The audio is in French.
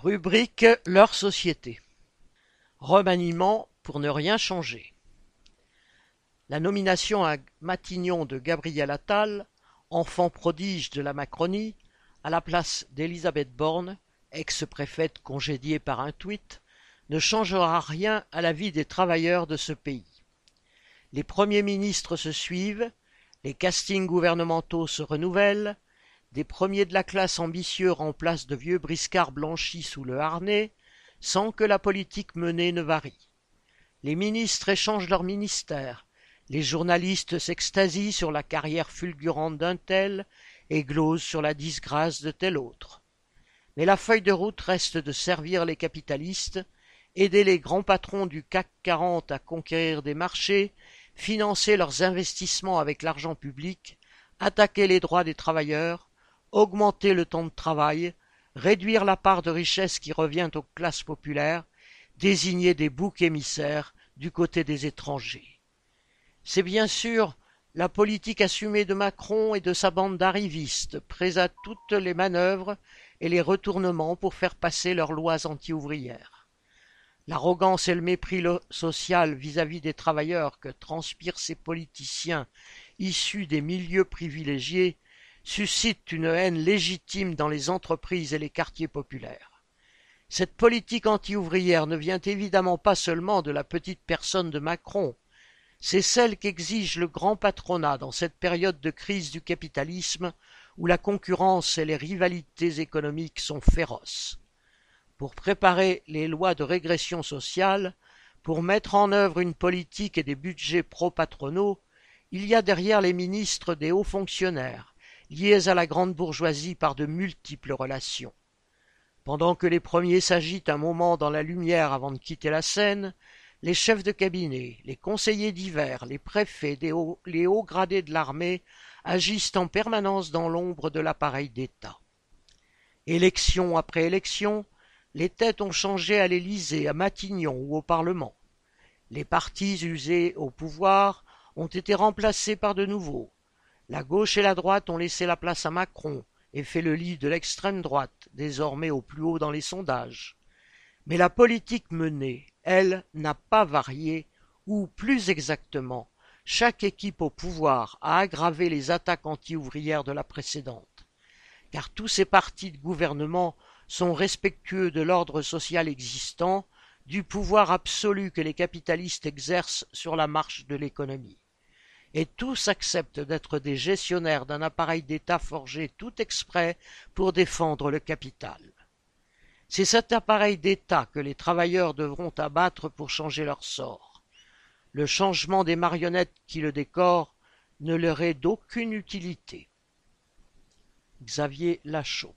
Rubrique Leur société. Remaniement pour ne rien changer. La nomination à Matignon de Gabriel Attal, enfant prodige de la Macronie, à la place d'Elisabeth Borne, ex-préfète congédiée par un tweet, ne changera rien à la vie des travailleurs de ce pays. Les premiers ministres se suivent, les castings gouvernementaux se renouvellent, des premiers de la classe ambitieux remplacent de vieux briscards blanchis sous le harnais, sans que la politique menée ne varie. Les ministres échangent leurs ministères, les journalistes s'extasient sur la carrière fulgurante d'un tel et glosent sur la disgrâce de tel autre. Mais la feuille de route reste de servir les capitalistes, aider les grands patrons du CAC 40 à conquérir des marchés, financer leurs investissements avec l'argent public, attaquer les droits des travailleurs, augmenter le temps de travail, réduire la part de richesse qui revient aux classes populaires, désigner des boucs émissaires du côté des étrangers. C'est bien sûr la politique assumée de Macron et de sa bande d'arrivistes, prêts à toutes les manœuvres et les retournements pour faire passer leurs lois anti-ouvrières. L'arrogance et le mépris social vis-à-vis des travailleurs que transpirent ces politiciens issus des milieux privilégiés suscitent une haine légitime dans les entreprises et les quartiers populaires. Cette politique anti-ouvrière ne vient évidemment pas seulement de la petite personne de Macron, c'est celle qu'exige le grand patronat dans cette période de crise du capitalisme où la concurrence et les rivalités économiques sont féroces. Pour préparer les lois de régression sociale, pour mettre en œuvre une politique et des budgets pro-patronaux, il y a derrière les ministres des hauts fonctionnaires, liés à la grande bourgeoisie par de multiples relations. Pendant que les premiers s'agitent un moment dans la lumière avant de quitter la scène, les chefs de cabinet, les conseillers divers, les préfets, les hauts gradés de l'armée agissent en permanence dans l'ombre de l'appareil d'État. Élection après élection, les têtes ont changé à l'Élysée, à Matignon ou au Parlement. Les partis usés au pouvoir ont été remplacés par de nouveaux. La gauche et la droite ont laissé la place à Macron et fait le lit de l'extrême droite, désormais au plus haut dans les sondages. Mais la politique menée, elle, n'a pas varié, ou plus exactement, chaque équipe au pouvoir a aggravé les attaques anti-ouvrières de la précédente, car tous ces partis de gouvernement sont respectueux de l'ordre social existant, du pouvoir absolu que les capitalistes exercent sur la marche de l'économie. Et tous acceptent d'être des gestionnaires d'un appareil d'État forgé tout exprès pour défendre le capital. C'est cet appareil d'État que les travailleurs devront abattre pour changer leur sort. Le changement des marionnettes qui le décorent ne leur est d'aucune utilité. Xavier Lachaud